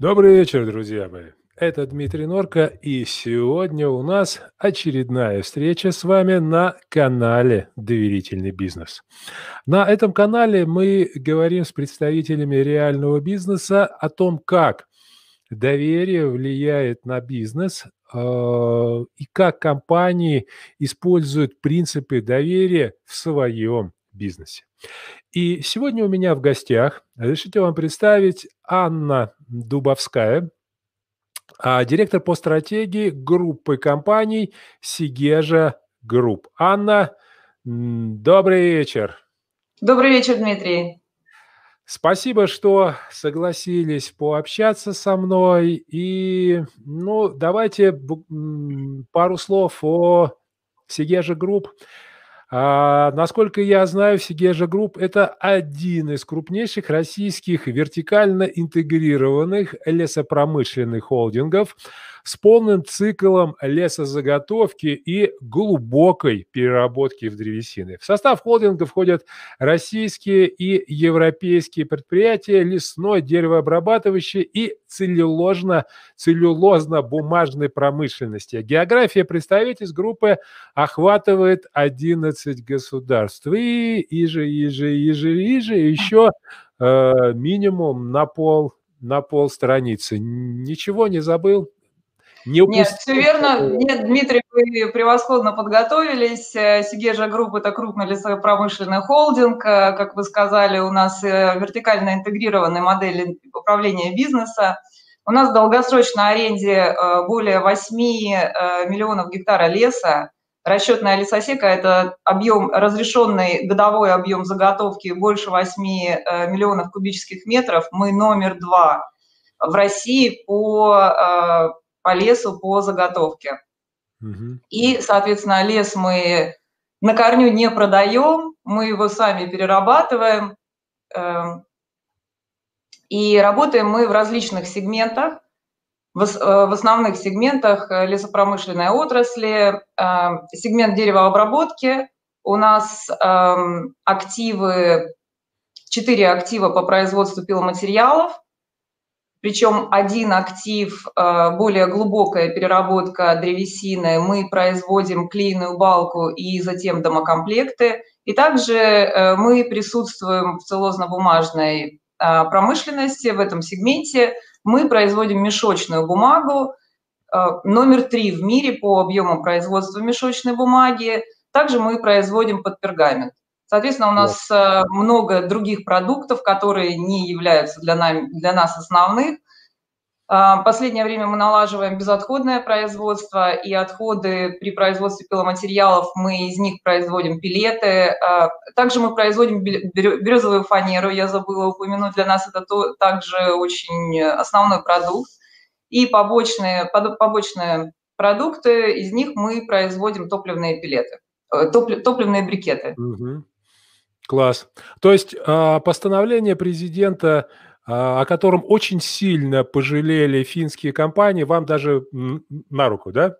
Добрый вечер, друзья мои. Это Дмитрий Норка, и сегодня у нас очередная встреча с вами на канале «Доверительный бизнес». На этом канале мы говорим с представителями реального бизнеса о том, как доверие влияет на бизнес э, и как компании используют принципы доверия в своем бизнесе. И сегодня у меня в гостях, разрешите вам представить, Анна Дубовская, а, директор по стратегии группы компаний Segezha Group. Анна, добрый вечер. Добрый вечер, Дмитрий. Спасибо, что согласились пообщаться со мной. И, ну, давайте пару слов о Segezha Group. А, насколько я знаю, Segezha Group – это один из крупнейших российских вертикально интегрированных лесопромышленных холдингов – с полным циклом лесозаготовки и глубокой переработки в древесины. В состав холдинга входят российские и европейские предприятия лесной, деревообрабатывающей и целлюлозно, целлюлозно-бумажной промышленности. География представительств группы охватывает 11 государств. И иже, иже, иже, иже еще э, минимум на пол на пол страницы. Ничего не забыл? Не упустить. Нет, все верно. Нет, Дмитрий, вы превосходно подготовились. Э, Segezha Group – это крупный лесопромышленный холдинг. Э, как вы сказали, у нас э, вертикально интегрированная модель управления бизнеса. У нас в долгосрочной аренде более 8 миллионов гектара леса. Расчетная лесосека – это объем, разрешенный годовой объем заготовки больше 8 миллионов кубических метров. Мы номер два в России по по лесу по заготовке. Угу. И, соответственно, лес мы на корню не продаем, мы его сами перерабатываем. Эм, и работаем мы в различных сегментах. В э, основных сегментах э, лесопромышленной отрасли, эм, сегмент деревообработки. У нас эм, активы, четыре актива по производству пиломатериалов – причем один актив, э, более глубокая переработка древесины, мы производим клееную балку и затем домокомплекты. И также э, мы присутствуем в целлозно-бумажной э, промышленности в этом сегменте. Мы производим мешочную бумагу, номер три в мире по объему производства мешочной бумаги. Также мы производим подпергамент. Соответственно, у нас да. Э, много других продуктов, которые не являются для, нами, для нас основных. А, последнее время мы налаживаем безотходное производство, и отходы при производстве пиломатериалов мы из них производим пилеты. А, также мы производим березовую фанеру, я забыла упомянуть, для нас это также очень основной продукт. И побочные, побочные продукты, из них мы производим топливные пилеты, э, топливные брикеты. Угу. Класс. То есть а, постановление президента, а, о котором очень сильно пожалели финские компании, вам даже на руку, да?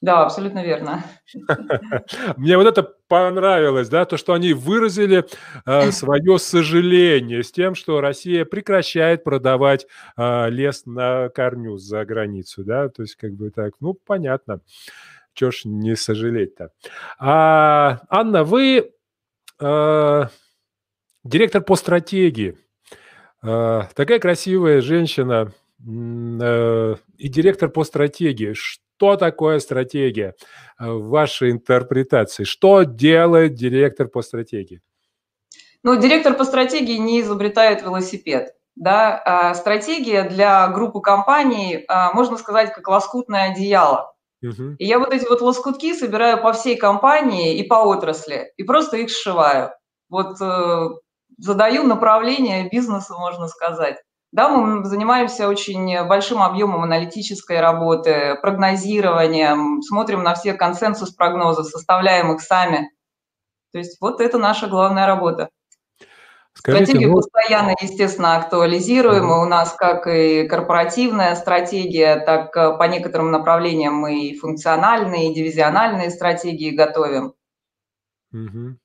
Да, абсолютно верно. Мне вот это понравилось, да, то, что они выразили э, свое сожаление с тем, что Россия прекращает продавать э, лес на корню за границу, да, то есть как бы так, ну, понятно, чего ж не сожалеть-то. А, Анна, вы э, директор по стратегии. Э, такая красивая женщина э, и директор по стратегии. Что такое стратегия в вашей интерпретации? Что делает директор по стратегии? Ну, директор по стратегии не изобретает велосипед. Да? А стратегия для группы компаний, а, можно сказать, как лоскутное одеяло. И я вот эти вот лоскутки собираю по всей компании и по отрасли, и просто их сшиваю. Вот э, задаю направление бизнеса, можно сказать. Да, мы занимаемся очень большим объемом аналитической работы, прогнозированием, смотрим на все консенсус прогнозов, составляем их сами. То есть вот это наша главная работа. Скажите, Стратегию ну... постоянно, естественно, актуализируем. И у нас как и корпоративная стратегия, так э, по некоторым направлениям мы и функциональные, и дивизиональные стратегии готовим. Угу.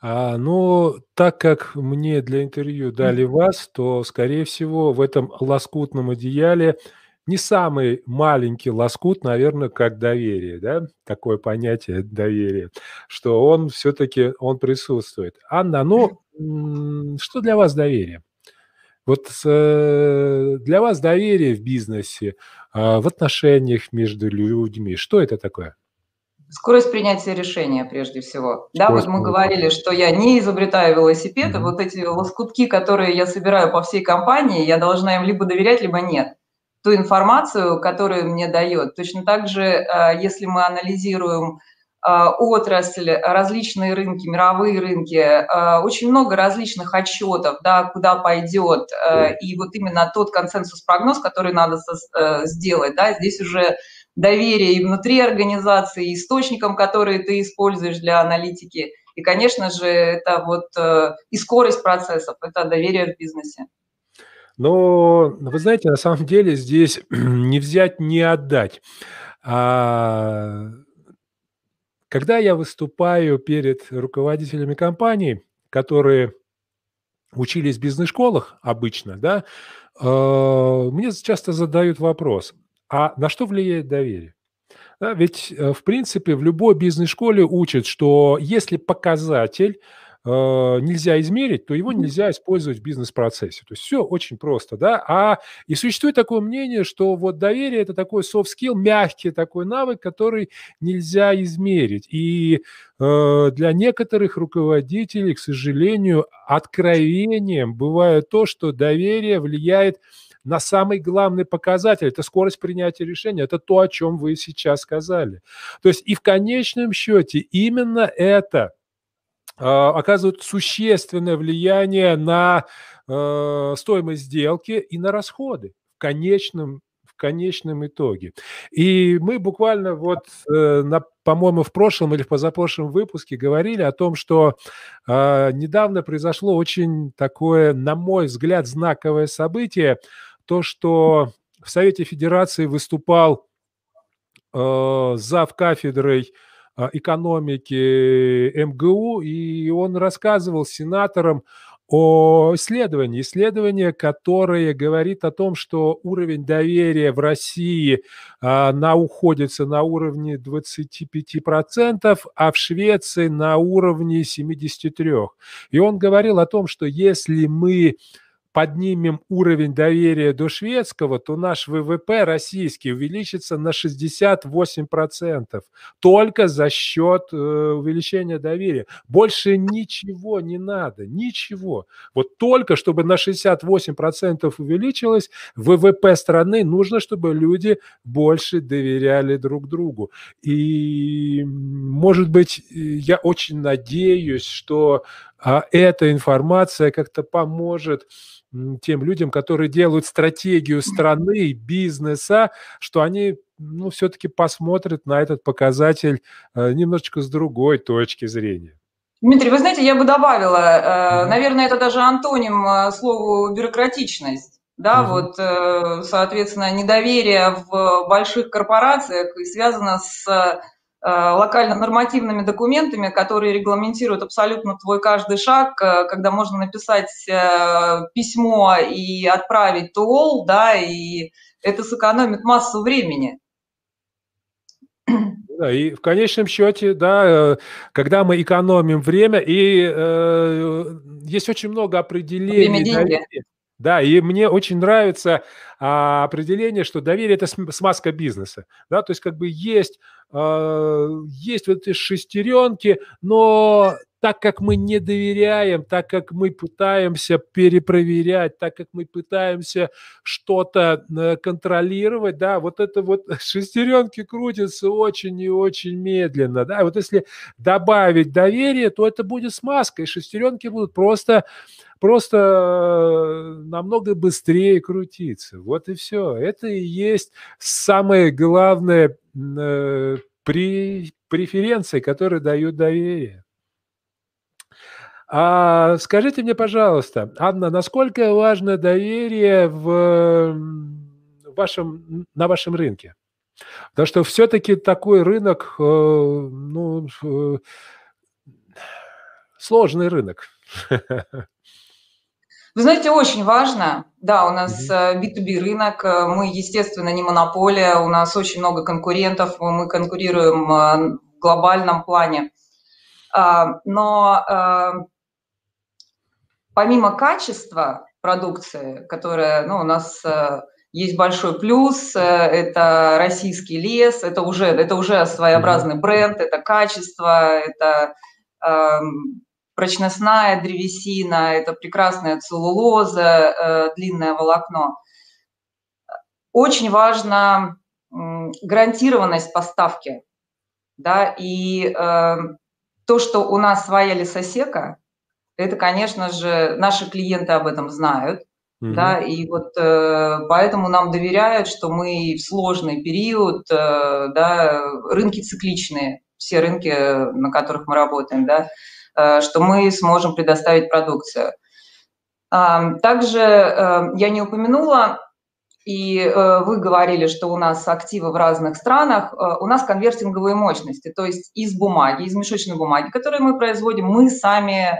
А, но так как мне для интервью дали вас, то, скорее всего, в этом лоскутном одеяле не самый маленький лоскут, наверное, как доверие, да, такое понятие доверия, что он все-таки, он присутствует. Анна, ну, что для вас доверие? Вот э, для вас доверие в бизнесе, а, в отношениях между людьми, что это такое? Скорость принятия решения, прежде всего. Скорость да, вот мы говорили, что я не изобретаю велосипеды, mm-hmm. вот эти лоскутки, которые я собираю по всей компании, я должна им либо доверять, либо нет. Ту информацию, которую мне дает. Точно так же, э, если мы анализируем отрасль, различные рынки, мировые рынки, э, очень много различных отчетов, да, куда пойдет, и вот именно тот консенсус-прогноз, который надо сделать, да, здесь уже доверие и внутри организации, и источникам, которые ты используешь для аналитики. И, конечно же, это вот э, и скорость процессов, это доверие в бизнесе. Но вы знаете, на самом деле здесь не взять, не отдать. А, когда я выступаю перед руководителями компаний, которые учились в бизнес-школах обычно, да, э, мне часто задают вопрос, а на что влияет доверие? Да, ведь, э, в принципе, в любой бизнес-школе учат, что если показатель нельзя измерить, то его нельзя использовать в бизнес-процессе. То есть все очень просто, да. А и существует такое мнение, что вот доверие это такой soft skill, мягкий такой навык, который нельзя измерить. И э, для некоторых руководителей, к сожалению, откровением бывает то, что доверие влияет на самый главный показатель – это скорость принятия решения, это то, о чем вы сейчас сказали. То есть и в конечном счете именно это э, оказывает существенное влияние на э, стоимость сделки и на расходы в конечном в конечном итоге. И мы буквально вот, э, на, по-моему, в прошлом или в позапрошлом выпуске говорили о том, что э, недавно произошло очень такое, на мой взгляд, знаковое событие то, что в Совете Федерации выступал э, зав кафедрой э, экономики МГУ, и он рассказывал сенаторам о исследовании. Исследование, которое говорит о том, что уровень доверия в России а, на, уходится на уровне 25%, а в Швеции на уровне 73%. И он говорил о том, что если мы поднимем уровень доверия до шведского, то наш ВВП российский увеличится на 68% только за счет э, увеличения доверия. Больше ничего не надо, ничего. Вот только чтобы на 68% увеличилось ВВП страны, нужно, чтобы люди больше доверяли друг другу. И, может быть, я очень надеюсь, что а, эта информация как-то поможет тем людям, которые делают стратегию страны, бизнеса, что они ну, все-таки посмотрят на этот показатель э, немножечко с другой точки зрения. Дмитрий, вы знаете, я бы добавила, э, наверное, это даже антоним э, слову бюрократичность. Да, угу. вот, соответственно, недоверие в больших корпорациях связано с локально-нормативными документами, которые регламентируют абсолютно твой каждый шаг, э, когда можно написать э, письмо и отправить to all, да, и это сэкономит массу времени. Да, и в конечном счете, да, когда мы экономим время, и э, есть очень много определений. Время деньги. Да, и мне очень нравится а, определение, что доверие – это смазка бизнеса. Да, то есть как бы есть, есть вот эти шестеренки, но так как мы не доверяем, так как мы пытаемся перепроверять, так как мы пытаемся что-то э, контролировать, да, вот это вот шестеренки крутятся очень и очень медленно, да, вот если добавить доверие, то это будет смазка, и шестеренки будут просто просто э, намного быстрее крутиться. Вот и все. Это и есть самое главное при преференции, которые дают доверие. А скажите мне, пожалуйста, Анна, насколько важно доверие в вашем, на вашем рынке? Потому что все-таки такой рынок, э, ну, сложный рынок. Вы знаете, очень важно. Да, у нас B2B э, рынок, э, мы, естественно, не монополия, у нас очень много конкурентов, мы конкурируем э, в глобальном плане. А, но помимо качества продукции, которая ну, у нас есть большой плюс, это российский лес, это уже, это уже своеобразный бренд, это качество, это эм, прочностная древесина, это прекрасная целлулоза, э, длинное волокно. Очень важна гарантированность поставки, да, и э, то, что у нас своя лесосека, это, конечно же, наши клиенты об этом знают, mm да, и вот э, поэтому нам доверяют, что мы в сложный период, э, да, рынки цикличные, все рынки, на которых мы работаем, да, Э, что мы сможем предоставить продукцию. Также э, я не упомянула, и э, вы говорили, что у нас активы в разных странах, у нас конвертинговые мощности, то есть из бумаги, из мешочной бумаги, которую мы производим, мы сами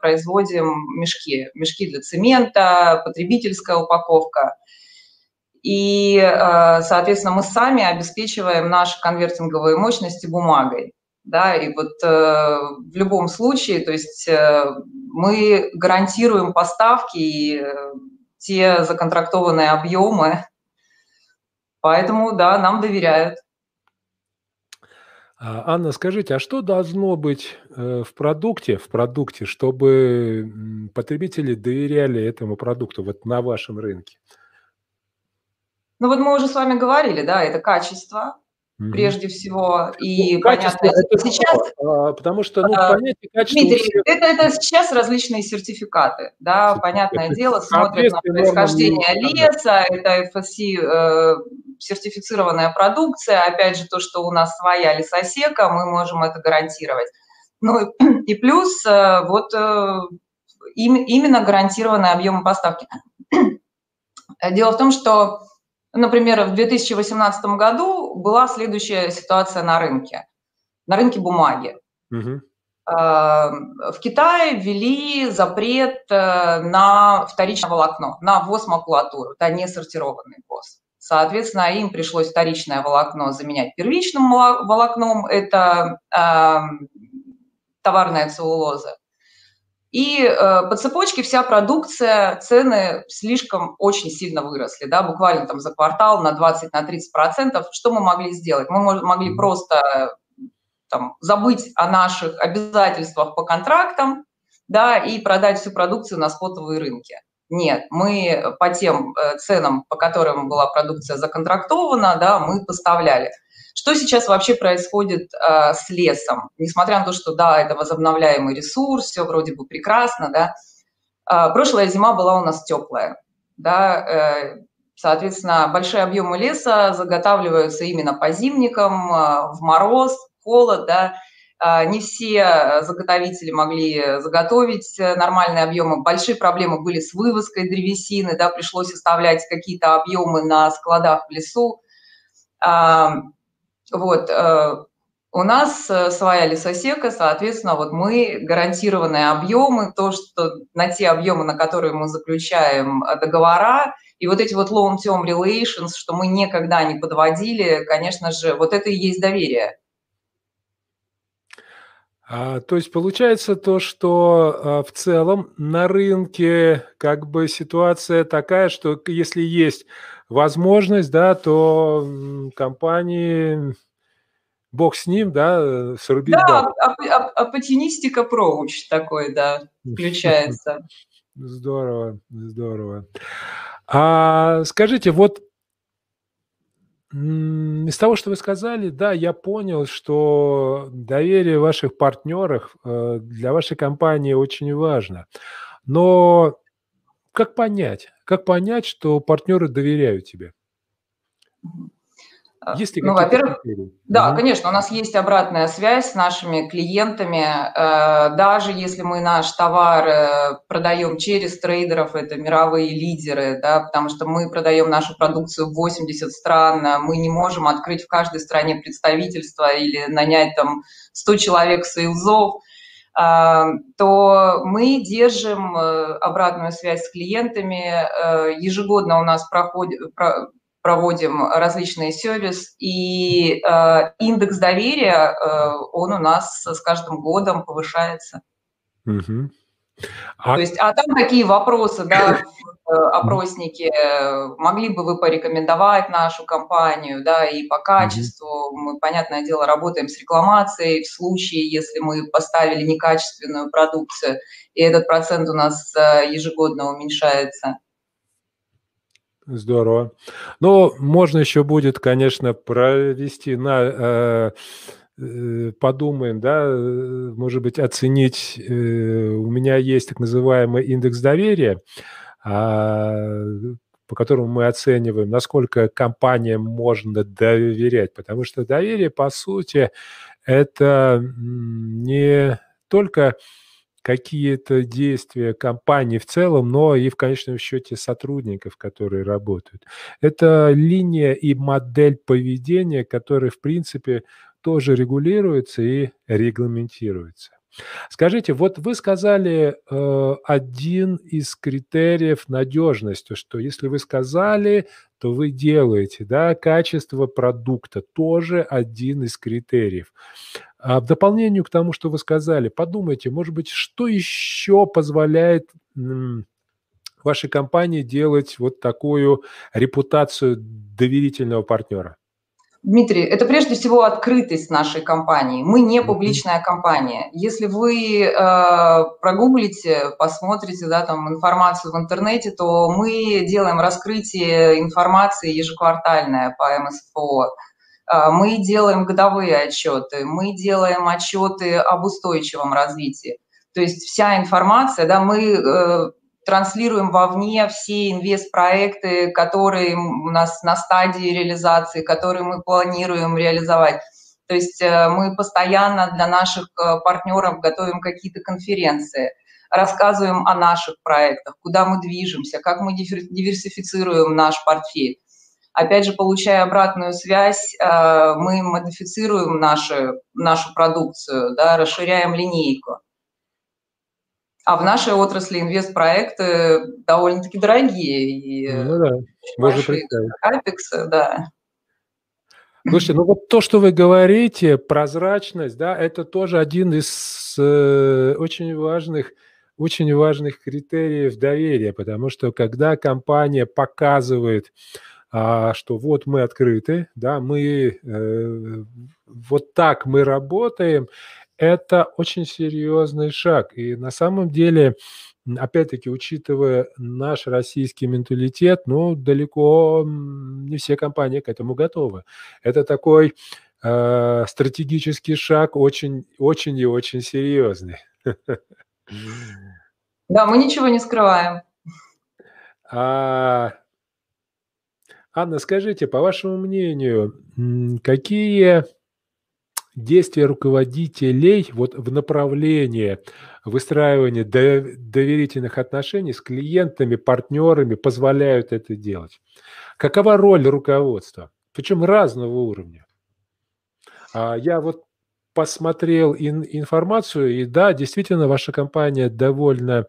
производим мешки, мешки для цемента, потребительская упаковка. И, соответственно, мы сами обеспечиваем наши конвертинговые мощности бумагой да, и вот э, в любом случае, то есть э, мы гарантируем поставки и э, те законтрактованные объемы, поэтому, да, нам доверяют. А, Анна, скажите, а что должно быть э, в продукте, в продукте, чтобы потребители доверяли этому продукту вот на вашем рынке? Ну вот мы уже с вами говорили, да, это качество, Угу. прежде всего. И ну, понятно, это сейчас... А, потому что, ну, а, понятие качества... Дмитрий, это, это сейчас различные сертификаты, да, Сертификаты. понятное дело, смотрят на происхождение леса, это FSC э, сертифицированная продукция, опять же, то, что у нас своя лесосека, мы можем это гарантировать. Ну и плюс э, вот э, именно гарантированные объемы поставки. Дело в том, что Например, в 2018 году была следующая ситуация на рынке, на рынке бумаги. Угу. В Китае ввели запрет э, на вторичное волокно, на ввоз макулатуры, это не сортированный ввоз. Соответственно, им пришлось вторичное волокно заменять первичным волокном, это э, товарная целлулоза. И э, по цепочке вся продукция, цены слишком очень сильно выросли, да, буквально там за квартал на 20-30%. На Что мы могли сделать? Мы могли просто там, забыть о наших обязательствах по контрактам, да, и продать всю продукцию на спотовые рынки. Нет, мы по тем э, ценам, по которым была продукция законтрактована, да, мы поставляли. Что сейчас вообще происходит э, с лесом? Несмотря на то, что да, это возобновляемый ресурс, все вроде бы прекрасно, да. Э, прошлая зима была у нас теплая, да, э, соответственно, большие объемы леса заготавливаются именно по зимникам, э, в мороз, холод, да, не все заготовители могли заготовить нормальные объемы. Большие проблемы были с вывозкой древесины, да, пришлось оставлять какие-то объемы на складах в лесу. Вот, э, у нас э, своя лесосека, соответственно, вот мы гарантированные объемы, то, что на те объемы, на которые мы заключаем э, договора, и вот эти вот long-term relations, что мы никогда не подводили, конечно же, вот это и есть доверие. А, то есть получается то, что а, в целом на рынке как бы ситуация такая, что если есть возможность, да, то компании, бог с ним, да, срубить Да, оппортунистика проуч такой, да, включается. Здорово, здорово. А скажите, вот из того, что вы сказали, да, я понял, что доверие ваших партнеров э, для вашей компании очень важно. Но как понять? Как понять, что партнеры доверяют тебе? А, есть ли ну, во-первых, да, угу. конечно, у нас есть обратная связь с нашими клиентами. Э, даже если мы наш товар э, продаем через трейдеров, это мировые лидеры, да, потому что мы продаем нашу продукцию в 80 стран, мы не можем открыть в каждой стране представительство или нанять там 100 человек сейлзов. То мы держим обратную связь с клиентами. Ежегодно у нас проходит, проводим различные сервис, и индекс доверия, он у нас с каждым годом повышается. Угу. А... То есть, а там такие вопросы, да, в опроснике, могли бы вы порекомендовать нашу компанию, да, и по качеству, мы, понятное дело, работаем с рекламацией в случае, если мы поставили некачественную продукцию, и этот процент у нас э, ежегодно уменьшается. Здорово. Ну, можно еще будет, конечно, провести на э, Э, подумаем, да, может быть, оценить, у меня есть так называемый индекс доверия, по которому мы оцениваем, насколько компаниям можно доверять, потому что доверие, по сути, это не только какие-то действия компании в целом, но и в конечном счете сотрудников, которые работают. Это линия и модель поведения, которая, в принципе, тоже регулируется и регламентируется. Скажите, вот вы сказали э, один из критериев надежности, что если вы сказали, то вы делаете, да, качество продукта тоже один из критериев. А в дополнение к тому, что вы сказали, подумайте, может быть, что еще позволяет вашей компании делать вот такую репутацию доверительного партнера? Дмитрий, это прежде всего открытость нашей компании. Мы не публичная компания. Если вы э, прогуглите, посмотрите да, там, информацию в интернете, то мы делаем раскрытие информации ежеквартальное по МСФО. Э, мы делаем годовые отчеты, мы делаем отчеты об устойчивом развитии. То есть вся информация, да, мы э, транслируем вовне все инвест-проекты, которые у нас на стадии реализации, которые мы планируем реализовать. То есть э, мы постоянно для наших э, партнеров готовим какие-то конференции, рассказываем о наших проектах, куда мы движемся, как мы диверсифицируем наш портфель. Опять же, получая обратную связь, э, мы модифицируем нашу, нашу продукцию, да, расширяем линейку. А в нашей отрасли инвестпроекты довольно-таки дорогие. И ну да, можно представить. Капексы, да. Слушайте, ну вот то, что вы говорите, прозрачность, да, это тоже один из э, очень важных, очень важных критериев доверия, потому что когда компания показывает, а, что вот мы открыты, да, мы э, вот так мы работаем, это очень серьезный шаг. И на самом деле, опять-таки, учитывая наш российский менталитет, ну, далеко не все компании к этому готовы. Это такой э, стратегический шаг очень, очень и очень серьезный. Да, мы ничего не скрываем. А, Анна, скажите, по вашему мнению, какие действия руководителей вот в направлении выстраивания доверительных отношений с клиентами, партнерами позволяют это делать. Какова роль руководства? Причем разного уровня. А Я вот посмотрел ин- информацию, и да, действительно, ваша компания довольно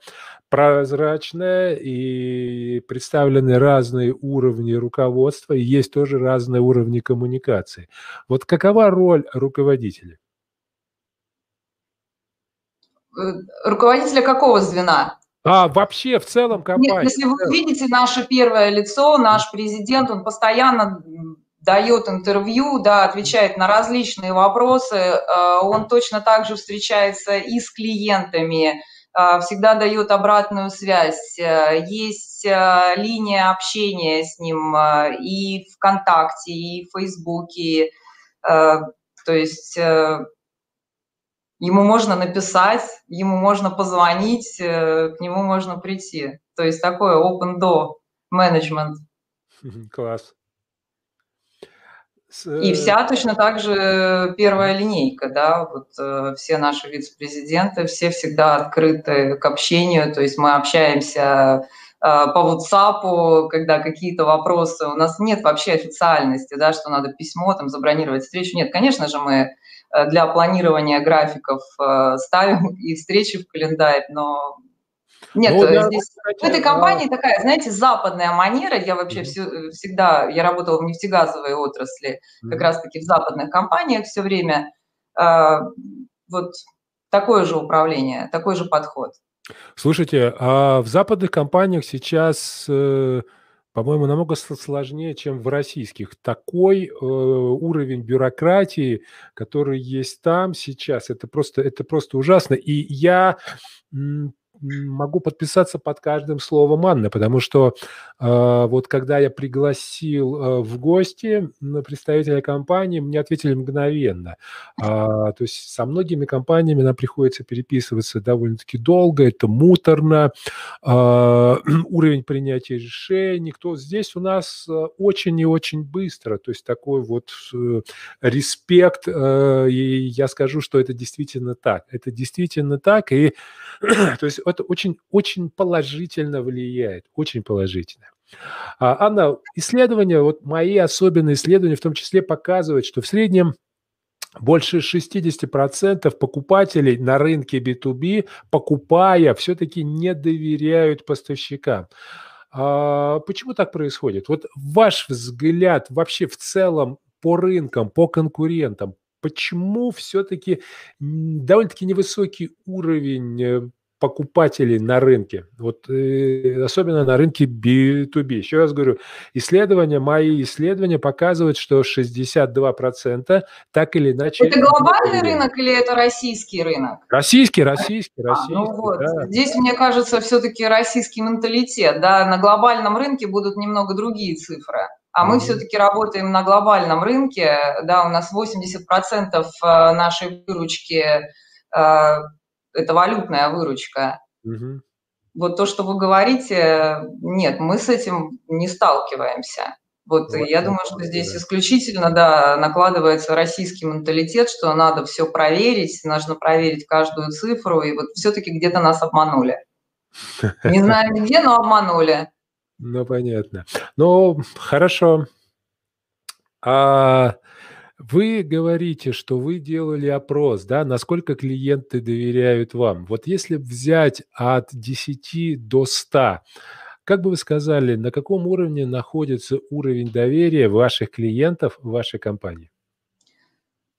прозрачная, и представлены разные уровни руководства, и есть тоже разные уровни коммуникации. Вот какова роль руководителя? Э, руководителя какого звена? А, вообще, в целом компания. Нет, если вы видите наше первое лицо, наш президент, он постоянно дает интервью, да, отвечает на различные вопросы, э, он точно так же встречается и с клиентами, э, всегда дает обратную связь. Э, есть линия общения с ним и ВКонтакте, и в Фейсбуке. То есть ему можно написать, ему можно позвонить, к нему можно прийти. То есть такое open door management. Класс. И вся точно так же первая линейка, да, вот э, все наши вице-президенты, все всегда открыты к общению, то есть мы общаемся по WhatsApp, когда какие-то вопросы. У нас нет вообще официальности, да, что надо письмо там забронировать встречу. Нет, конечно же, мы для планирования графиков ставим и встречи в календарь, но нет, ну, да, здесь кстати, в этой компании да. такая, знаете, западная манера. Я вообще mm-hmm. все, всегда, я работала в нефтегазовой отрасли, mm-hmm. как раз-таки в западных компаниях все время. Э, вот такое же управление, такой же подход. Слушайте, а в западных компаниях сейчас, э, по-моему, намного сложнее, чем в российских. Такой э, уровень бюрократии, который есть там сейчас, это просто, это просто ужасно. И я могу подписаться под каждым словом Анны, потому что э, вот когда я пригласил э, в гости представителя компании, мне ответили мгновенно. А, то есть со многими компаниями нам приходится переписываться довольно-таки долго, это муторно, а, уровень принятия решений, кто здесь у нас э, очень и очень быстро, то есть такой вот э, респект, э, и я скажу, что это действительно так, это действительно так, и то есть это очень, очень положительно влияет, очень положительно. А, Анна, исследования, вот мои особенные исследования в том числе показывают, что в среднем больше 60% покупателей на рынке B2B, покупая, все-таки не доверяют поставщикам. А почему так происходит? Вот ваш взгляд вообще в целом по рынкам, по конкурентам, почему все-таки довольно-таки невысокий уровень э, покупателей на рынке, вот э, особенно на рынке B2B. Еще раз говорю, исследования, мои исследования показывают, что 62% так или иначе... Это глобальный рынок или это российский рынок? Российский, российский, российский. А, ну вот, да. здесь, мне кажется, все-таки российский менталитет, да, на глобальном рынке будут немного другие цифры. А мы mm-hmm. все-таки работаем на глобальном рынке, да, у нас 80% э, нашей выручки э, это валютная выручка. Угу. Вот то, что вы говорите, нет, мы с этим не сталкиваемся. Вот, вот я думаю, что здесь да. исключительно, да, накладывается российский менталитет, что надо все проверить, нужно проверить каждую цифру, и вот все-таки где-то нас обманули. Не знаю где, но обманули. Ну, понятно. Ну, хорошо. А вы говорите, что вы делали опрос, да, насколько клиенты доверяют вам. Вот если взять от 10 до 100, как бы вы сказали, на каком уровне находится уровень доверия ваших клиентов в вашей компании?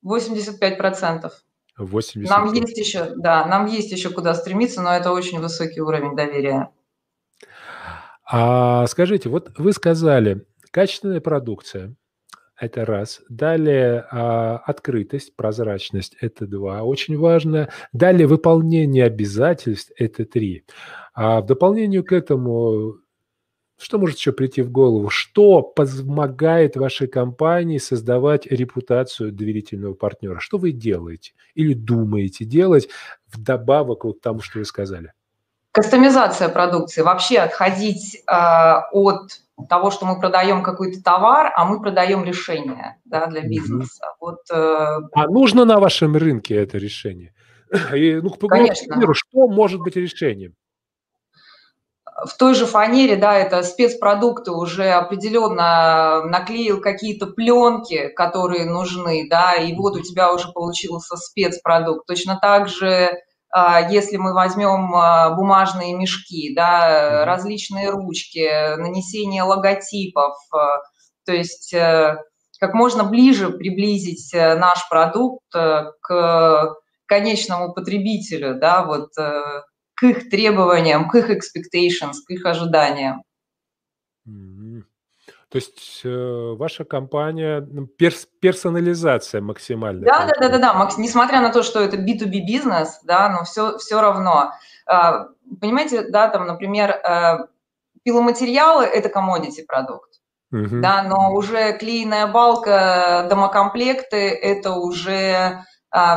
85 процентов. 80. Нам есть еще, да, нам есть еще куда стремиться, но это очень высокий уровень доверия. А скажите, вот вы сказали, качественная продукция – это раз. Далее а, открытость, прозрачность – это два, очень важно. Далее выполнение обязательств – это три. А в дополнение к этому, что может еще прийти в голову? Что помогает вашей компании создавать репутацию доверительного партнера? Что вы делаете или думаете делать вдобавок к тому, что вы сказали? Кастомизация продукции. Вообще отходить э, от того, что мы продаем какой-то товар, а мы продаем решение да, для бизнеса. Угу. Вот, э... А нужно на вашем рынке это решение? И, ну, Конечно. Примеру, что может быть решением? в той же фанере, да, это спецпродукты, уже определенно наклеил какие-то пленки, которые нужны, да, и вот у тебя уже получился спецпродукт. Точно так же если мы возьмем а, бумажные мешки, да, различные ручки, нанесение логотипов, а, то есть э, как можно ближе приблизить э, наш продукт э, к конечному потребителю, да, вот к их требованиям, к их expectations, к их ожиданиям. То есть э, ваша компания ну, перс, персонализация максимальная. Да, да, да, да, да. Макс, несмотря на то, что это B2B бизнес, да, но все, все равно. Э, понимаете, да, там, например, э, пиломатериалы – это commodity продукт. Угу. Да, но уже клееная балка, домокомплекты – это уже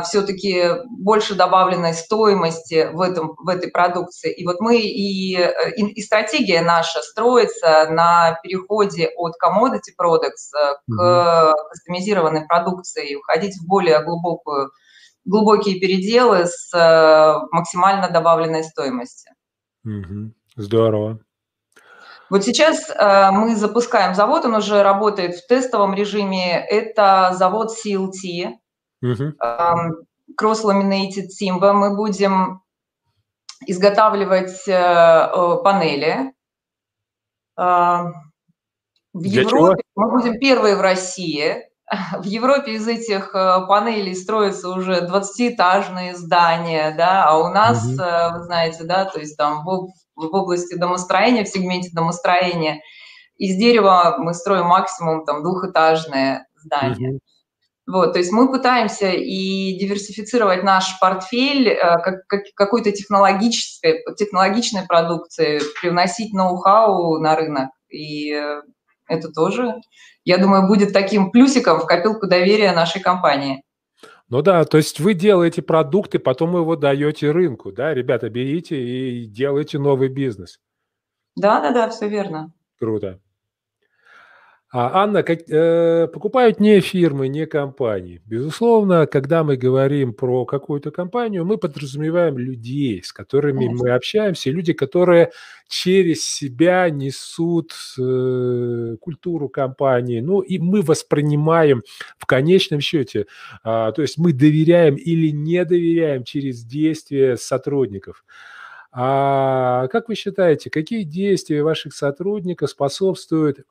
все-таки больше добавленной стоимости в, этом, в этой продукции. И вот мы и, и, и стратегия наша строится на переходе от commodity products э, к mm-hmm. кастомизированной продукции и уходить в более глубокую, глубокие переделы с э, максимально добавленной стоимостью. Mm-hmm. Здорово. Вот сейчас э, мы запускаем завод, он уже работает в тестовом режиме. Это завод CLT, uh-huh. э, Cross Laminated Timber. Мы будем изготавливать э, панели. Э, в Для Европе чего? мы будем первые в России. В Европе из этих э, панелей строятся уже 20-этажные здания, да, а у нас, угу. вы знаете, да, то есть там в, в области домостроения, в сегменте домостроения, из дерева мы строим максимум там двухэтажные здания. Угу. Вот, то есть мы пытаемся и диверсифицировать наш портфель э, как, как, какой-то технологической, технологичной продукции, привносить ноу-хау на рынок. И это тоже, я думаю, будет таким плюсиком в копилку доверия нашей компании. Ну да, то есть вы делаете продукты, потом его даете рынку, да, ребята, берите и делайте новый бизнес. Да, да, да, все верно. Круто. А, Анна, как, э, покупают не фирмы, не компании. Безусловно, когда мы говорим про какую-то компанию, мы подразумеваем людей, с которыми Конечно. мы общаемся, люди, которые через себя несут э, культуру компании. Ну и мы воспринимаем в конечном счете, э, то есть мы доверяем или не доверяем через действия сотрудников. А как вы считаете, какие действия ваших сотрудников способствуют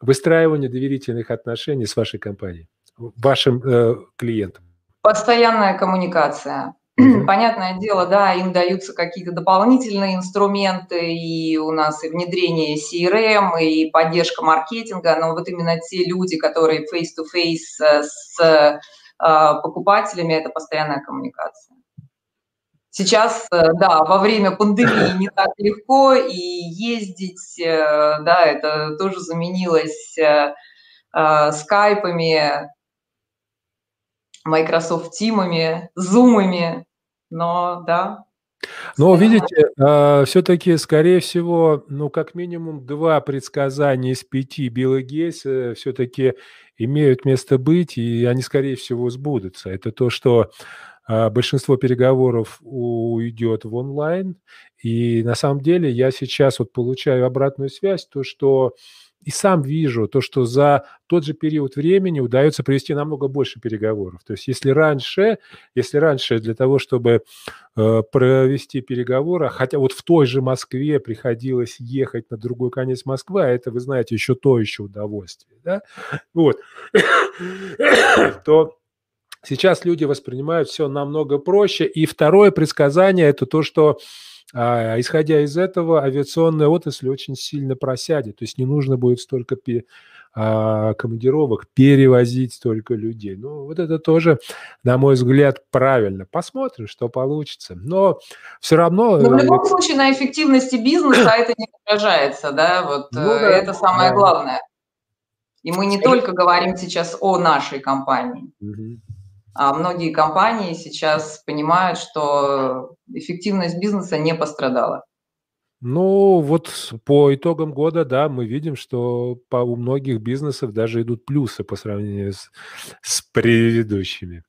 выстраиванию доверительных отношений с вашей компанией, вашим э, клиентам? Постоянная коммуникация. Понятное дело, да, им даются какие-то дополнительные инструменты, и у нас и внедрение CRM, и поддержка маркетинга, но вот именно те люди, которые face-to-face э, с э, покупателями, это постоянная коммуникация. Сейчас, э, да, во время пандемии не так легко, и ездить, э, да, это тоже заменилось э, скайпами, Microsoft Team'ами, Zoom'ами, но да. Но видите, все-таки, скорее всего, ну, как минимум два предсказания из пяти Билла Гейтса все-таки имеют место быть, и они, скорее всего, сбудутся. Это то, что большинство переговоров уйдет в онлайн. И на самом деле я сейчас вот получаю обратную связь, то, что и сам вижу то, что за тот же период времени удается провести намного больше переговоров. То есть если раньше, если раньше для того, чтобы э, провести переговоры, хотя вот в той же Москве приходилось ехать на другой конец Москвы, а это, вы знаете, еще то еще удовольствие, да, вот, то Сейчас люди воспринимают все намного проще. И второе предсказание – это то, что а, исходя из этого, авиационная отрасль очень сильно просядет. То есть не нужно будет столько а, командировок перевозить столько людей. Ну, вот это тоже, на мой взгляд, правильно. Посмотрим, что получится. Но все равно... Но в любом э, случае на эффективности бизнеса это не отражается, да? Вот ну, э, да, это самое да. главное. И мы не только говорим сейчас о нашей компании. Угу. А многие компании сейчас понимают, что эффективность бизнеса не пострадала. Ну, вот по итогам года, да, мы видим, что по, у многих бизнесов даже идут плюсы по сравнению с, с предыдущими.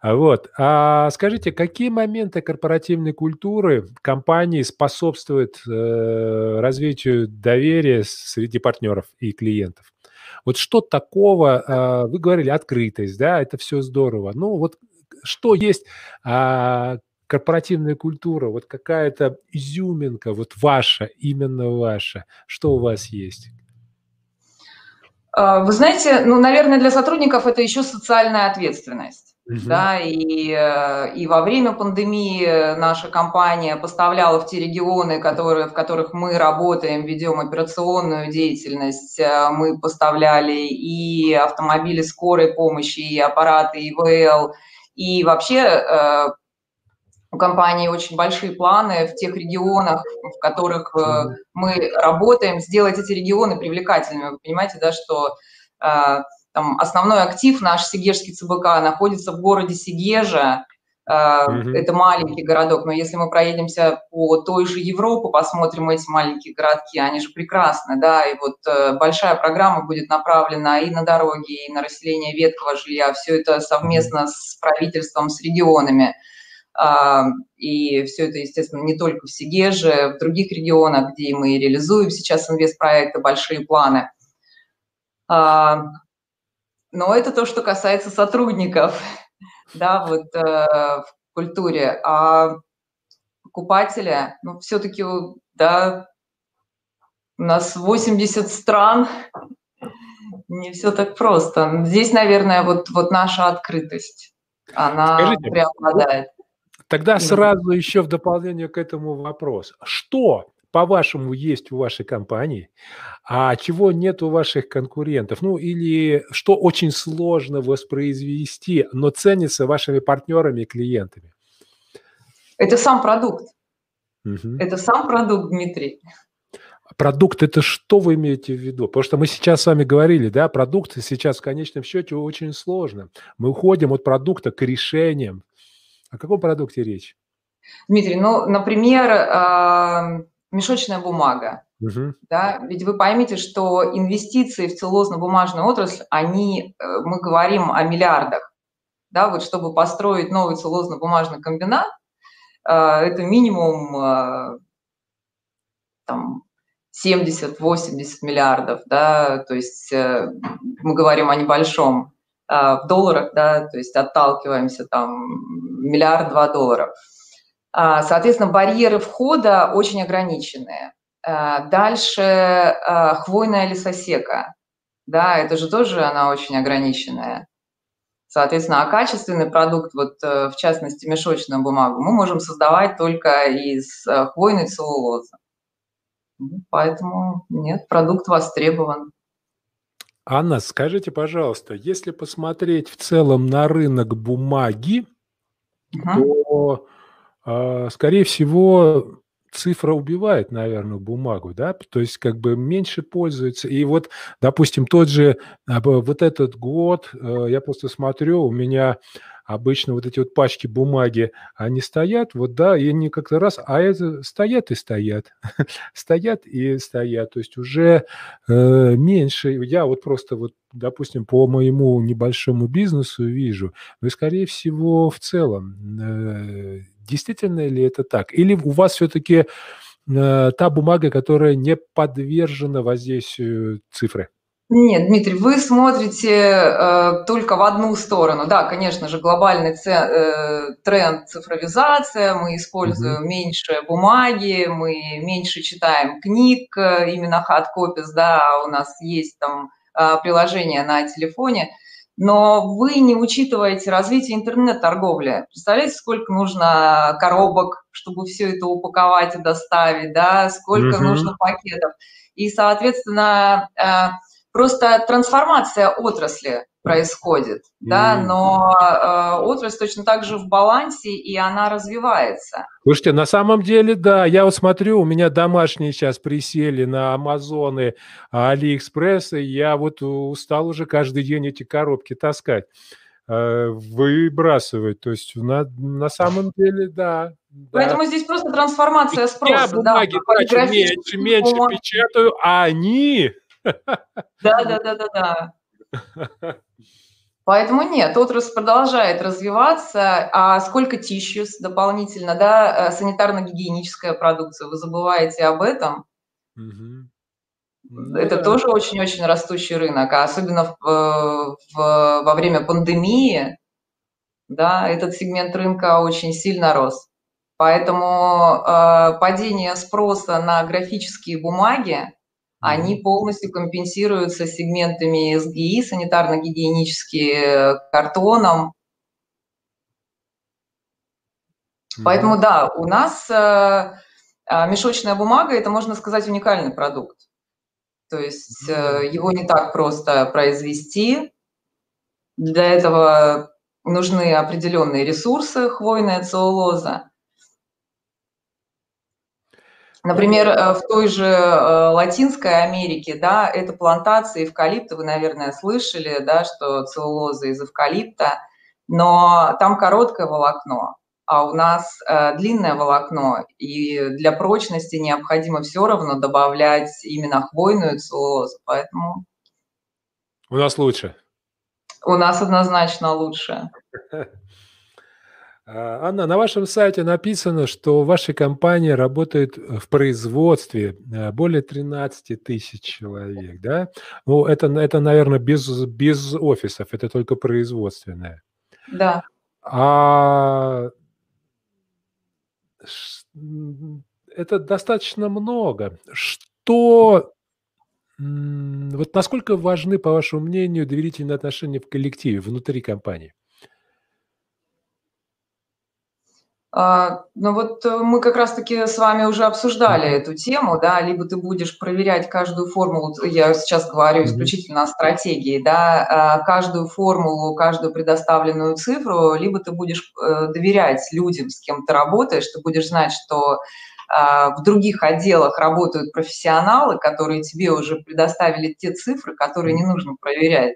А вот. А скажите, какие моменты корпоративной культуры компании способствуют э, развитию доверия среди партнеров и клиентов? Вот что такого, а, вы говорили, открытость, да, это все здорово. Ну вот что есть а, корпоративная культура, вот какая-то изюминка, вот ваша, именно ваша, что у вас есть? А, вы знаете, ну, наверное, для сотрудников это еще социальная ответственность. Угу. Да, и, э, и во время пандемии наша компания поставляла в те регионы, которые, в которых мы работаем, ведем операционную деятельность. Э, мы поставляли и автомобили скорой помощи, и аппараты ИВЛ. И вообще э, у компании очень большие планы в тех регионах, в которых мы работаем, сделать эти регионы привлекательными. Вы понимаете, да, что там, основной актив наш Сигежский ЦБК находится в городе Сигежа, Mm-hmm. Это маленький городок, но если мы проедемся по той же Европе, посмотрим эти маленькие городки, они же прекрасны, да, и вот э, большая программа будет направлена и на дороги, и на расселение ветхого жилья, все это совместно с правительством, с регионами. А, и все это, естественно, не только в Сигеже, в других регионах, где мы реализуем сейчас инвестпроекты, большие планы. Но это то, что касается сотрудников, да, вот э, в культуре. А покупателя, ну, все-таки, да, у нас 80 стран, не все так просто. Здесь, наверное, вот, вот наша открытость, она Скажите, преобладает. Тогда сразу еще в дополнение к этому вопрос. Что, по-вашему, есть у вашей компании, а чего нет у ваших конкурентов? Ну, или что очень сложно воспроизвести, но ценится вашими партнерами и клиентами? Это сам продукт. Угу. Это сам продукт, Дмитрий. Продукт – это что вы имеете в виду? Потому что мы сейчас с вами говорили, да, продукт сейчас в конечном счете очень сложно. Мы уходим от продукта к решениям, о каком продукте речь? Дмитрий, ну, например, э, мешочная бумага. Угу. Да? Ведь вы поймите, что инвестиции в целлозно-бумажную отрасль, они, э, мы говорим о миллиардах. Да, вот чтобы построить новый целлозно-бумажный комбинат, э, это минимум там, 70-80 миллиардов, да, то есть мы говорим о небольшом в долларах, да, то есть отталкиваемся там миллиард-два долларов. А, соответственно, барьеры входа очень ограниченные. А, дальше а, хвойная лесосека. Да, это же тоже она очень ограниченная. Соответственно, а качественный продукт, вот э, в частности мешочную бумагу, мы можем создавать только из э, хвойной целлулозы. Поэтому нет, продукт востребован. Анна, скажите, пожалуйста, если посмотреть в целом на рынок бумаги, то, а, скорее всего, цифра убивает, наверное, бумагу, да, то есть как бы меньше пользуется. И вот, допустим, тот же, а, вот этот год, э, я просто смотрю, у меня обычно вот эти вот пачки бумаги, они стоят, вот да, и они как-то раз, а это стоят и стоят, стоят и стоят, то есть уже э, меньше. Я вот просто вот, допустим, по моему небольшому бизнесу вижу, но, скорее всего, в целом, э, действительно ли это так? Или у вас все-таки э, та бумага, которая не подвержена воздействию цифры? Нет, Дмитрий, вы смотрите э, только в одну сторону. Да, конечно же, глобальный це, э, тренд цифровизация, мы используем угу. меньше бумаги, мы меньше читаем книг, э, именно hard copies, да, у нас есть там э, приложение на телефоне, но вы не учитываете развитие интернет-торговли. Представляете, сколько нужно коробок, чтобы все это упаковать и доставить, да, сколько угу. нужно пакетов. И, соответственно, э, Просто трансформация отрасли происходит, mm. да, но э, отрасль точно так же в балансе, и она развивается. Слушайте, на самом деле, да, я вот смотрю, у меня домашние сейчас присели на Амазоны, Алиэкспресс, и я вот устал уже каждый день эти коробки таскать э, выбрасывать. То есть на, на самом деле, да. Поэтому да. здесь просто трансформация спроса. Я бумаги да, трачу меньше, меньше печатаю, а они да, да, да, да, да. Поэтому нет, отрасль продолжает развиваться. А сколько tissue дополнительно, да, э, санитарно-гигиеническая продукция, вы забываете об этом? Угу. Это да. тоже очень-очень растущий рынок, а особенно в, в, во время пандемии, да, этот сегмент рынка очень сильно рос. Поэтому э, падение спроса на графические бумаги они полностью компенсируются сегментами СГИ, санитарно-гигиенические, картоном. Поэтому да, у нас э, э, мешочная бумага – это, можно сказать, уникальный продукт. То есть э, его не так просто произвести. Для этого нужны определенные ресурсы, хвойная целлулоза. Например, э, в той же э, Латинской Америке, да, это плантации эвкалипта, вы, наверное, слышали, да, что целлулоза из эвкалипта, но там короткое волокно, а у нас э, длинное волокно, и для прочности необходимо все равно добавлять именно хвойную целлулозу, поэтому... У нас лучше. У нас однозначно лучше. А, Анна, на вашем сайте написано, что в вашей компании работает в производстве э, более 13 тысяч человек, да? Ну, это, это наверное, без, без офисов, это только производственное. Да. А это достаточно много. Что вот насколько важны, по вашему мнению, доверительные отношения в коллективе, внутри компании? А, ну вот э, мы как раз-таки с вами уже обсуждали эту тему, да, либо ты будешь проверять каждую формулу, я сейчас говорю исключительно о стратегии, да, а, каждую формулу, каждую предоставленную цифру, либо ты будешь э, доверять людям, с кем ты работаешь, ты будешь знать, что а, в других отделах работают профессионалы, которые тебе уже предоставили те цифры, которые не нужно проверять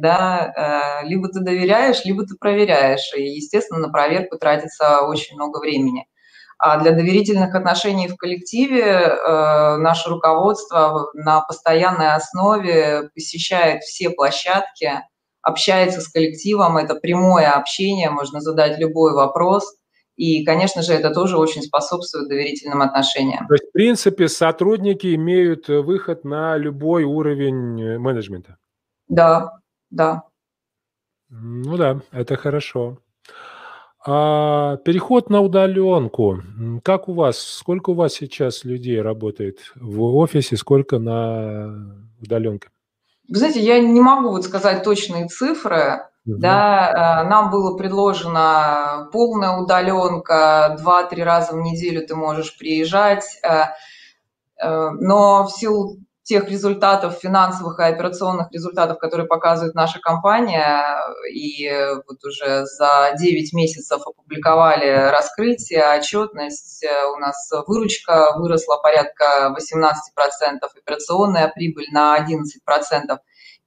да, э, либо ты доверяешь, либо ты проверяешь, и, естественно, на проверку тратится очень много времени. А для доверительных отношений в коллективе э, наше руководство на постоянной основе посещает все площадки, общается с коллективом, это прямое общение, можно задать любой вопрос, и, конечно же, это тоже очень способствует доверительным отношениям. То есть, в принципе, сотрудники имеют выход на любой уровень менеджмента? Да, да. Ну да, это хорошо. А переход на удаленку. Как у вас? Сколько у вас сейчас людей работает в офисе, сколько на удаленке? Вы знаете, я не могу вот сказать точные цифры. Угу. Да, э, нам было предложено полная удаленка, два-три раза в неделю ты можешь приезжать, э, э, но в силу тех результатов финансовых и операционных результатов, которые показывает наша компания, и вот уже за 9 месяцев опубликовали раскрытие, отчетность, у нас выручка выросла порядка 18%, операционная прибыль на 11%.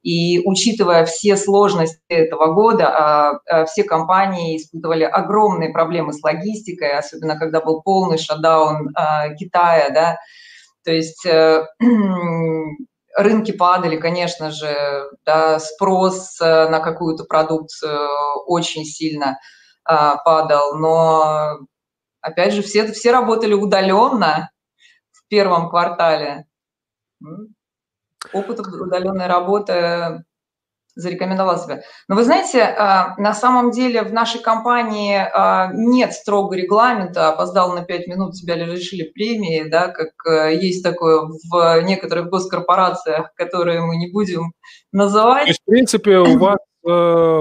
И учитывая все сложности этого года, а, а, все компании испытывали огромные проблемы с логистикой, особенно когда был полный шатдаун а, Китая, да, то есть э, рынки падали, конечно же, да, спрос э, на какую-то продукцию очень сильно э, падал, но опять же все, все работали удаленно в первом квартале. Опыт удаленной работы зарекомендовал себя. Но вы знаете, а, на самом деле в нашей компании а, нет строгого регламента, опоздал на 5 минут, тебя лишили премии, да, как э, есть такое в некоторых госкорпорациях, которые мы не будем называть. То есть, в принципе, у вас э,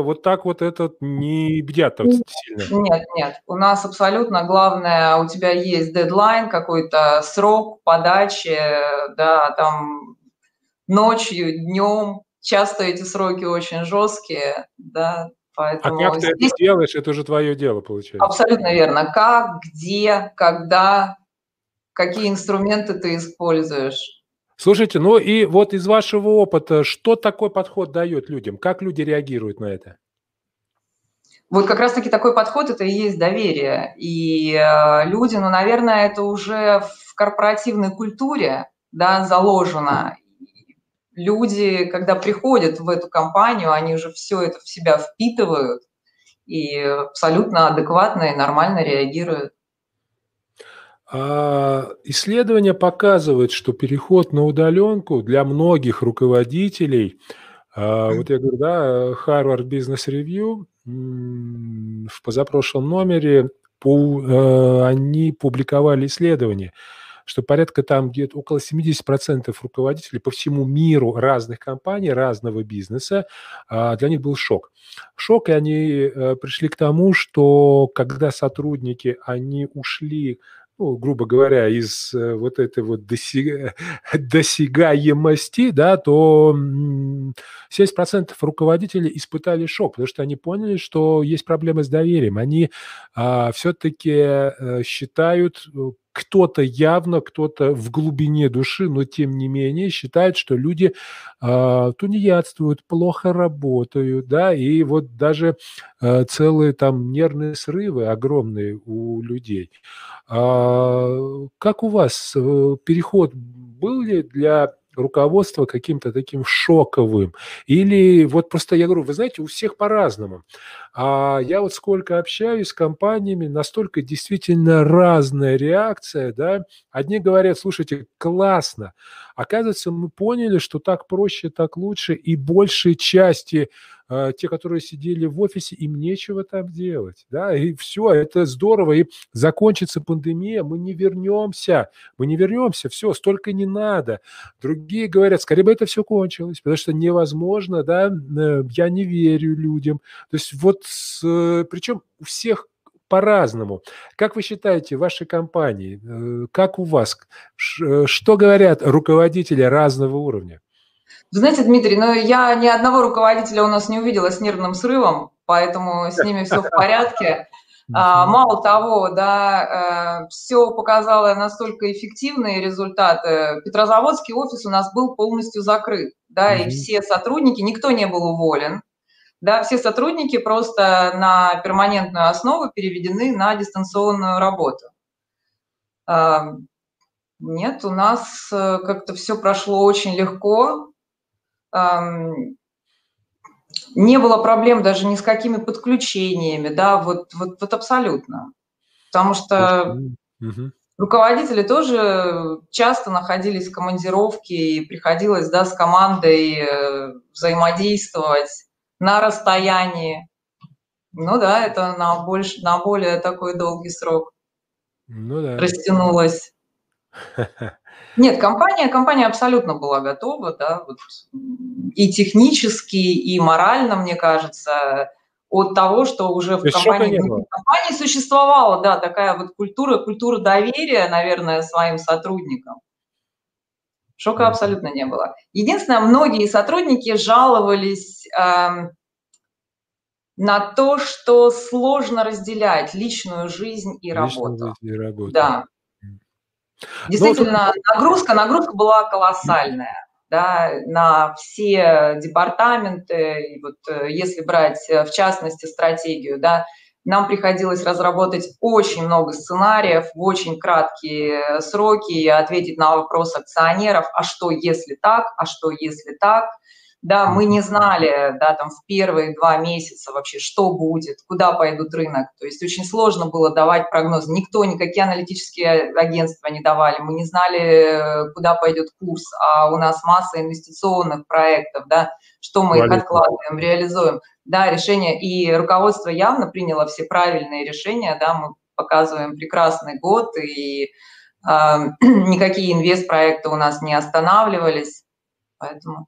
вот так вот этот не бдят сильно? Нет, нет. У нас абсолютно главное, у тебя есть дедлайн, какой-то срок подачи, да, там ночью, днем, часто эти сроки очень жесткие, да, поэтому... А как ты здесь... это делаешь, это уже твое дело, получается. Абсолютно верно. Как, где, когда, какие инструменты ты используешь. Слушайте, ну и вот из вашего опыта, что такой подход дает людям? Как люди реагируют на это? Вот как раз-таки такой подход – это и есть доверие. И э, люди, ну, наверное, это уже в корпоративной культуре да, заложено люди, когда приходят в эту компанию, они уже все это в себя впитывают и абсолютно адекватно и нормально реагируют. А исследования показывают, что переход на удаленку для многих руководителей, а, вот я говорю, да, Harvard Business Review в позапрошлом номере э, они публиковали исследование – что порядка там где-то около 70% руководителей по всему миру разных компаний, разного бизнеса, а, для них был шок. Шок, и они э, пришли к тому, что когда сотрудники, они ушли ну, грубо говоря, из э, вот этой вот досяга... досягаемости, да, то 70% руководителей испытали шок, потому что они поняли, что есть проблемы с доверием. Они а, все-таки а, считают кто-то явно, кто-то в глубине души, но тем не менее считает, что люди э, тунеядствуют, плохо работают, да, и вот даже э, целые там нервные срывы огромные у людей. А, как у вас э, переход был ли для руководство каким-то таким шоковым? Или вот просто я говорю, вы знаете, у всех по-разному. А я вот сколько общаюсь с компаниями, настолько действительно разная реакция, да. Одни говорят, слушайте, классно. Оказывается, мы поняли, что так проще, так лучше, и большей части те, которые сидели в офисе, им нечего там делать, да, и все, это здорово, и закончится пандемия, мы не вернемся, мы не вернемся, все, столько не надо. Другие говорят, скорее бы это все кончилось, потому что невозможно, да, э, я не верю людям. То есть вот, причем у всех по-разному. Как вы считаете, в вашей компании, э, как у вас, э, что говорят руководители разного уровня? Вы знаете, Дмитрий, ну я ни одного руководителя у нас не увидела с нервным срывом, поэтому с ними все в порядке. А, мало того, да, э, все показало настолько эффективные результаты. Петрозаводский офис у нас был полностью закрыт, да, и все сотрудники, никто не был уволен, да, все сотрудники просто на перманентную основу переведены на дистанционную работу. Нет, у нас э, как-то все прошло очень легко не было проблем даже ни с какими подключениями, да, вот, вот, вот абсолютно. Потому что угу. руководители тоже часто находились в командировке и приходилось, да, с командой э, взаимодействовать на расстоянии. Ну да, это на, больше, на более такой долгий срок ну, да. растянулось. Нет, компания, компания абсолютно была готова, да, вот, и технически, и морально, мне кажется, от того, что уже в компании, в компании существовала, да, такая вот культура, культура доверия, наверное, своим сотрудникам. Шока абсолютно не было. Единственное, многие сотрудники жаловались э, на то, что сложно разделять личную жизнь и работу. Личную жизнь и работу. Да. Ну, Действительно, ну, нагрузка, нагрузка была колоссальная да, на все департаменты. И вот э, если брать э, в частности стратегию, да, нам приходилось разработать очень много сценариев в очень краткие сроки и ответить на вопрос акционеров, а что если так, а что если так, да, мы не знали, да, там в первые два месяца вообще, что будет, куда пойдут рынок. То есть очень сложно было давать прогноз. Никто, никакие аналитические агентства не давали. Мы не знали, куда пойдет курс, а у нас масса инвестиционных проектов, да, что мы их откладываем, реализуем. Да, решение, и руководство явно приняло все правильные решения, да, мы показываем прекрасный год, и э, никакие инвестпроекты у нас не останавливались, поэтому...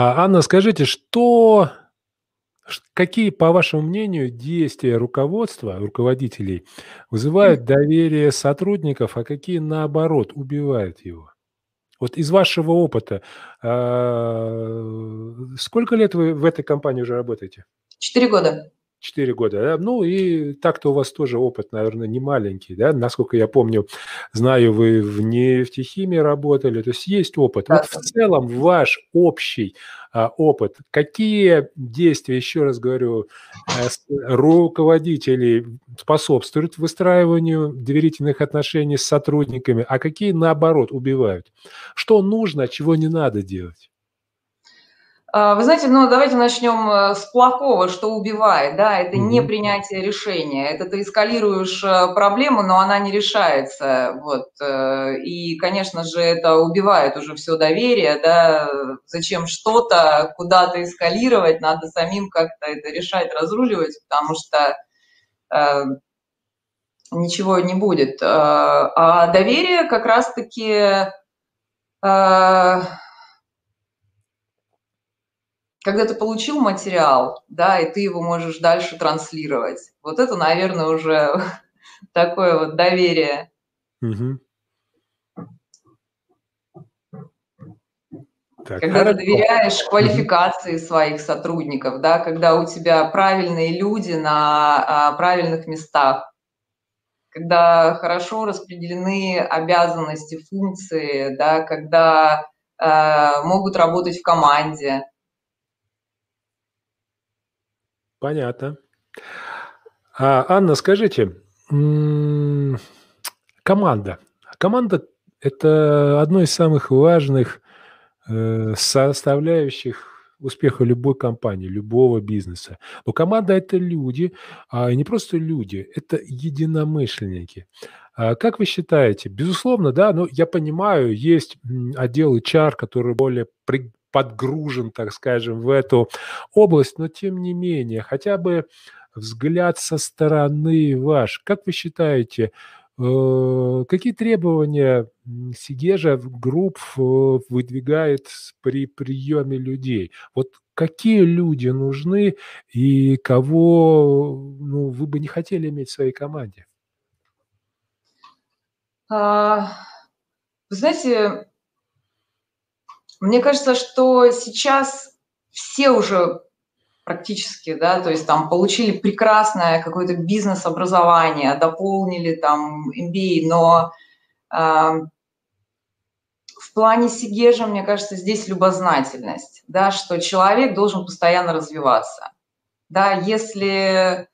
А, Анна, скажите, что, какие, по вашему мнению, действия руководства, руководителей вызывают доверие сотрудников, а какие, наоборот, убивают его? Вот из вашего опыта, а, сколько лет вы в этой компании уже работаете? Четыре года. Четыре года, да? Ну и так-то у вас тоже опыт, наверное, не маленький, да? Насколько я помню, знаю, вы в нефтехимии работали, то есть есть опыт. Да. Вот в целом ваш общий а, опыт, какие действия, еще раз говорю, а, руководителей способствуют выстраиванию доверительных отношений с сотрудниками, а какие, наоборот, убивают? Что нужно, чего не надо делать? А, вы знаете, ну давайте начнем э, с плохого, что убивает, да, это не принятие решения, это ты эскалируешь э, проблему, но она не решается, вот, э, и, конечно же, это убивает уже все доверие, да, зачем что-то куда-то эскалировать, надо самим как-то это решать, разруливать, потому что э, ничего не будет. А доверие как раз-таки э, когда ты получил материал, да, и ты его можешь дальше транслировать. Вот это, наверное, уже такое вот доверие. Угу. Так, когда хорошо. ты доверяешь квалификации угу. своих сотрудников, да, когда у тебя правильные люди на а, правильных местах, когда хорошо распределены обязанности, функции, да, когда э, могут работать в команде, Понятно. А, Анна, скажите, команда. Команда это одно из самых важных э, составляющих успеха любой компании, любого бизнеса. Но команда – это люди, а не просто люди, это единомышленники. А как вы считаете? Безусловно, да, но я понимаю, есть отдел HR, который более подгружен, так скажем, в эту область, но тем не менее, хотя бы взгляд со стороны ваш. Как вы считаете, Э, какие требования Сигежа групп э, выдвигает при приеме людей? Вот какие люди нужны и кого ну, вы бы не хотели иметь в своей команде? А, вы знаете, мне кажется, что сейчас все уже практически, да, то есть там получили прекрасное какое-то бизнес-образование, дополнили там MBA, но э, в плане Сигежа, мне кажется, здесь любознательность, да, что человек должен постоянно развиваться. Да, если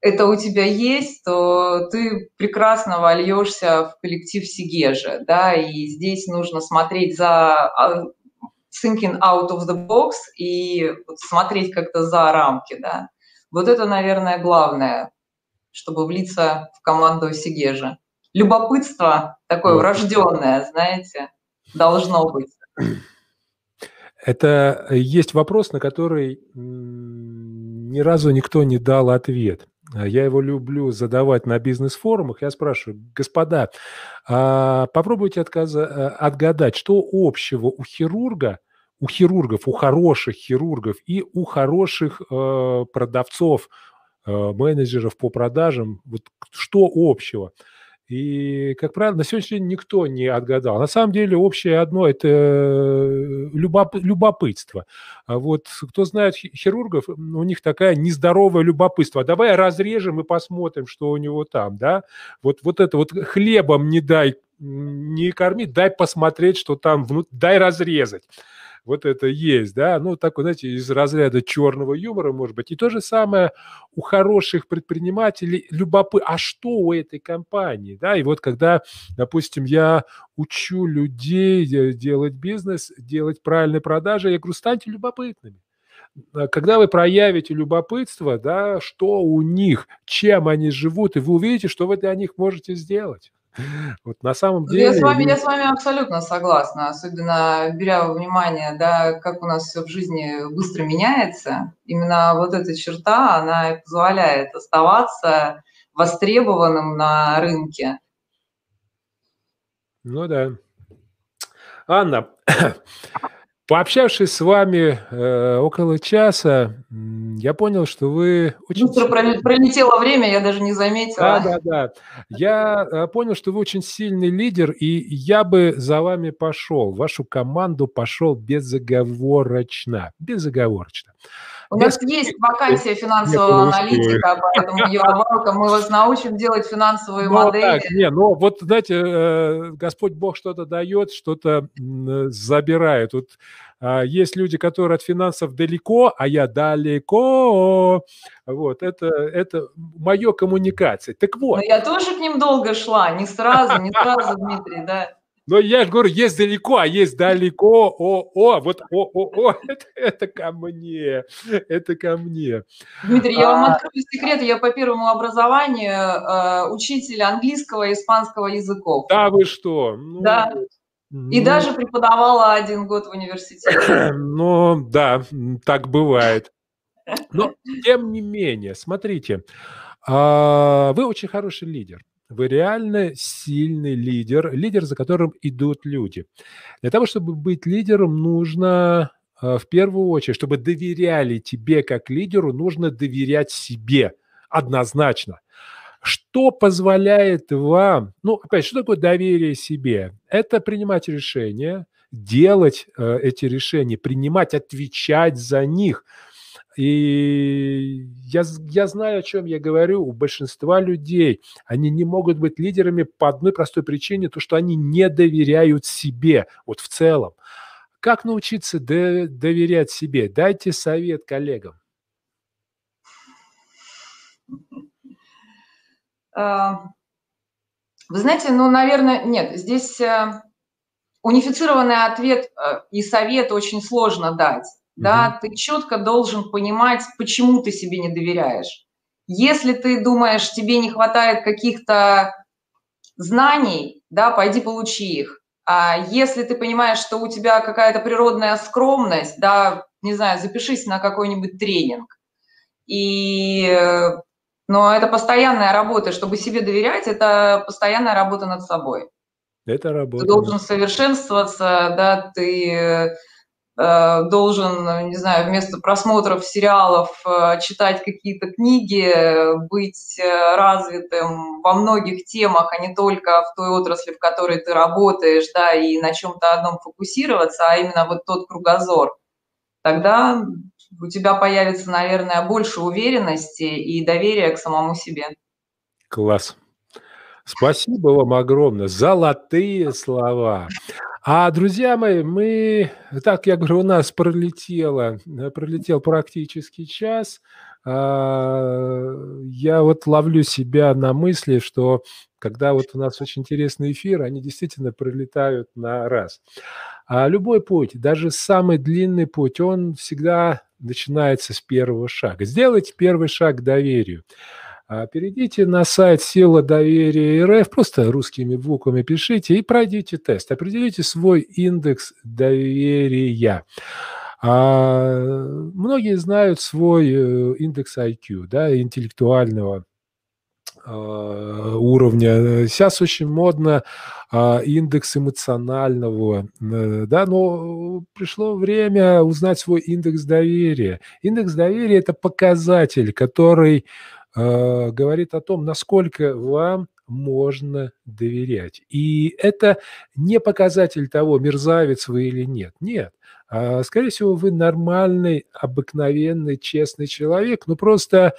это у тебя есть, то ты прекрасно вольешься в коллектив Сигежа, да, и здесь нужно смотреть за а, thinking out of the box и смотреть как-то за рамки, да. Вот это, наверное, главное, чтобы влиться в команду Сигежа. Любопытство такое вот. врожденное, знаете, должно быть. Это есть вопрос, на который ни разу никто не дал ответ. Я его люблю задавать на бизнес-форумах. Я спрашиваю, господа, а попробуйте отказа, э, отгадать, что общего у хирурга у хирургов, у хороших хирургов и у хороших э, продавцов, э, менеджеров по продажам, вот что общего. И, как правило, на сегодняшний день никто не отгадал. На самом деле общее одно – это э, любоп, любопытство. А вот кто знает хирургов, у них такая нездоровое любопытство. Давай разрежем и посмотрим, что у него там, да? Вот, вот это вот хлебом не дай не корми, дай посмотреть, что там внутри, дай разрезать вот это есть, да, ну, такой, знаете, из разряда черного юмора, может быть. И то же самое у хороших предпринимателей любопы, а что у этой компании, да, и вот когда, допустим, я учу людей делать бизнес, делать правильные продажи, я говорю, станьте любопытными когда вы проявите любопытство, да, что у них, чем они живут, и вы увидите, что вы для них можете сделать. Вот на самом деле... Я с, вами, я с вами абсолютно согласна, особенно беря во внимание, да, как у нас все в жизни быстро меняется. Именно вот эта черта, она позволяет оставаться востребованным на рынке. Ну да. Анна, Пообщавшись с вами э, около часа, я понял, что вы очень... Быстро пролетело время, я даже не заметила. Да, да, да. Я э, понял, что вы очень сильный лидер, и я бы за вами пошел, вашу команду пошел безоговорочно. Безоговорочно. У нас есть вакансия финансового аналитика, поэтому ее мы вас научим делать финансовые ну, модели. Так, не, ну вот, знаете, э, Господь Бог что-то дает, что-то забирает. Вот а, есть люди, которые от финансов далеко, а я далеко. Вот, это, это мое коммуникация. Так вот. Но я тоже к ним долго шла, не сразу, не сразу, Дмитрий, да. Но я же говорю, есть далеко, а есть далеко. О, о, вот о, о, о, это, это ко мне, это ко мне. Дмитрий, а... я вам а. открою секрет. Я по первому образованию э, учитель английского и испанского языков. Да, вы что? Ну, да. И ну... даже преподавала один год в университете. Ну, да, так бывает. Но, тем не менее, смотрите, а, вы очень хороший лидер. Вы реально сильный лидер, лидер, за которым идут люди. Для того, чтобы быть лидером, нужно а, в первую очередь, чтобы доверяли тебе как лидеру, нужно доверять себе однозначно. Что позволяет вам, ну, опять, что такое доверие себе? Это принимать решения, делать э, эти решения, принимать, отвечать за них – и я, я знаю, о чем я говорю. У большинства людей они не могут быть лидерами по одной простой причине, то, что они не доверяют себе, вот в целом. Как научиться доверять себе? Дайте совет коллегам. А, Вы знаете, ну, наверное, нет, здесь э, унифицированный ответ э, и совет очень сложно дать. Угу. Да, ты четко должен понимать, почему ты себе не доверяешь. Если ты думаешь, тебе не хватает каких-то знаний, да, пойди получи их. А если ты понимаешь, что у тебя какая-то природная скромность, да, не знаю, запишись на какой-нибудь тренинг. И, но это постоянная работа, чтобы себе доверять, это постоянная работа над собой. Это работа. Ты должен совершенствоваться, да, ты должен, не знаю, вместо просмотров сериалов э, читать какие-то книги, быть э, развитым во многих темах, а не только в той отрасли, в которой ты работаешь, да, и на чем-то одном фокусироваться, а именно вот тот кругозор. Тогда у тебя появится, наверное, больше уверенности и доверия к самому себе. Класс. Спасибо вам огромное. Золотые слова. А, друзья мои, мы, так я говорю, у нас пролетело, э, пролетел практически час. А, я вот ловлю себя на мысли, что когда вот у нас очень интересный эфир, они действительно пролетают на раз. А любой путь, даже самый длинный путь, он всегда начинается с первого шага. Сделайте первый шаг к доверию. Перейдите на сайт «Сила доверия РФ», просто русскими буквами пишите и пройдите тест. Определите свой индекс доверия. А, многие знают свой э, индекс IQ, да, интеллектуального а, уровня. Сейчас очень модно а, индекс эмоционального, э, да, но пришло время узнать свой индекс доверия. Индекс доверия – это показатель, который э, говорит о том, насколько вам можно доверять. И это не показатель того, мерзавец вы или нет. Нет. А, скорее всего, вы нормальный, обыкновенный, честный человек, но просто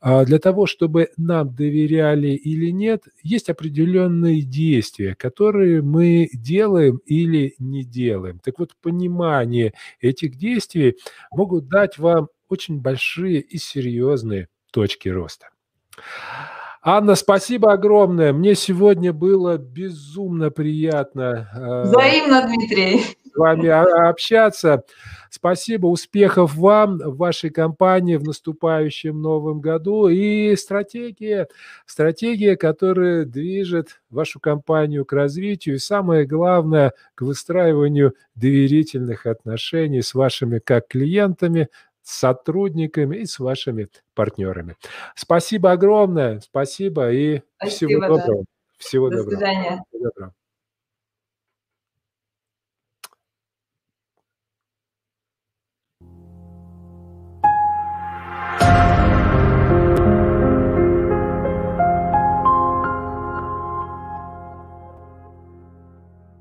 а, для того, чтобы нам доверяли или нет, есть определенные действия, которые мы делаем или не делаем. Так вот, понимание этих действий могут дать вам очень большие и серьезные точки роста. Анна, спасибо огромное. Мне сегодня было безумно приятно. Э, Взаимно, Дмитрий. С вами общаться. Спасибо, успехов вам, в вашей компании в наступающем новом году. И стратегия, стратегия, которая движет вашу компанию к развитию. И самое главное, к выстраиванию доверительных отношений с вашими как клиентами, с сотрудниками и с вашими партнерами. Спасибо огромное, спасибо и спасибо, всего доброго. Да. Всего До доброго. свидания. Всего доброго.